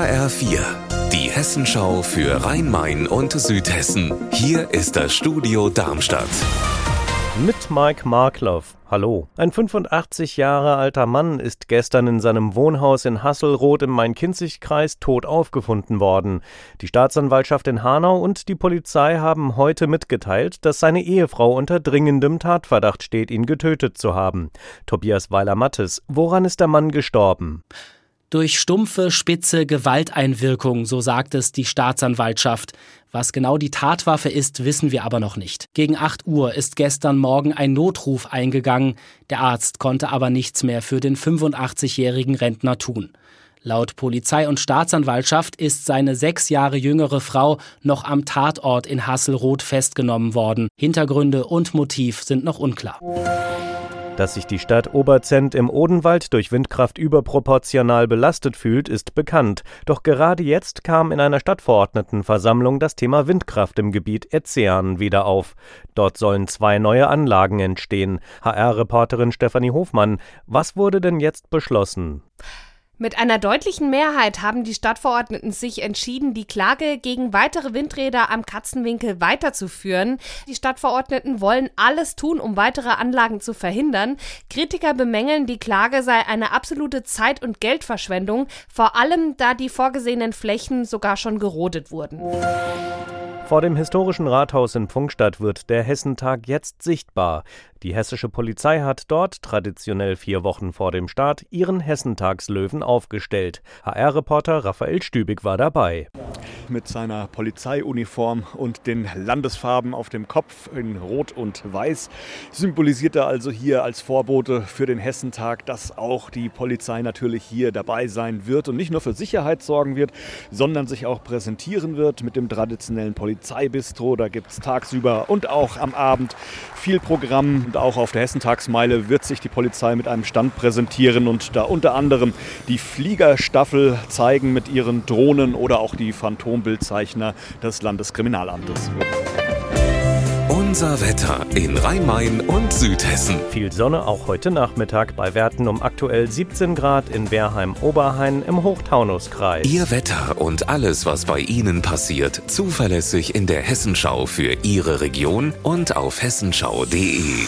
HR4, die Hessenschau für Rhein-Main und Südhessen. Hier ist das Studio Darmstadt. Mit Mike Markloff. Hallo. Ein 85 Jahre alter Mann ist gestern in seinem Wohnhaus in Hasselroth im Main-Kinzig-Kreis tot aufgefunden worden. Die Staatsanwaltschaft in Hanau und die Polizei haben heute mitgeteilt, dass seine Ehefrau unter dringendem Tatverdacht steht, ihn getötet zu haben. Tobias Weiler-Mattes, woran ist der Mann gestorben? Durch stumpfe, spitze Gewalteinwirkung, so sagt es die Staatsanwaltschaft. Was genau die Tatwaffe ist, wissen wir aber noch nicht. Gegen 8 Uhr ist gestern Morgen ein Notruf eingegangen. Der Arzt konnte aber nichts mehr für den 85-jährigen Rentner tun. Laut Polizei und Staatsanwaltschaft ist seine sechs Jahre jüngere Frau noch am Tatort in Hasselroth festgenommen worden. Hintergründe und Motiv sind noch unklar. Dass sich die Stadt Oberzent im Odenwald durch Windkraft überproportional belastet fühlt, ist bekannt. Doch gerade jetzt kam in einer Stadtverordnetenversammlung das Thema Windkraft im Gebiet Etzean wieder auf. Dort sollen zwei neue Anlagen entstehen. HR-Reporterin Stefanie Hofmann, was wurde denn jetzt beschlossen? Mit einer deutlichen Mehrheit haben die Stadtverordneten sich entschieden, die Klage gegen weitere Windräder am Katzenwinkel weiterzuführen. Die Stadtverordneten wollen alles tun, um weitere Anlagen zu verhindern. Kritiker bemängeln, die Klage sei eine absolute Zeit- und Geldverschwendung, vor allem da die vorgesehenen Flächen sogar schon gerodet wurden. Vor dem historischen Rathaus in Pfungstadt wird der Hessentag jetzt sichtbar. Die hessische Polizei hat dort traditionell vier Wochen vor dem Start ihren Hessentagslöwen aufgestellt. HR-Reporter Raphael Stübig war dabei. Mit seiner Polizeiuniform und den Landesfarben auf dem Kopf in Rot und Weiß symbolisiert er also hier als Vorbote für den Hessentag, dass auch die Polizei natürlich hier dabei sein wird und nicht nur für Sicherheit sorgen wird, sondern sich auch präsentieren wird mit dem traditionellen Polizeibistro. Da gibt es tagsüber und auch am Abend viel Programm und auch auf der Hessentagsmeile wird sich die Polizei mit einem Stand präsentieren und da unter anderem die Fliegerstaffel zeigen mit ihren Drohnen oder auch die Phantombildzeichner des Landeskriminalamtes. Unser Wetter in Rhein-Main und Südhessen. Viel Sonne auch heute Nachmittag bei Werten um aktuell 17 Grad in Werheim-Oberhain im Hochtaunuskreis. Ihr Wetter und alles, was bei Ihnen passiert, zuverlässig in der Hessenschau für Ihre Region und auf hessenschau.de.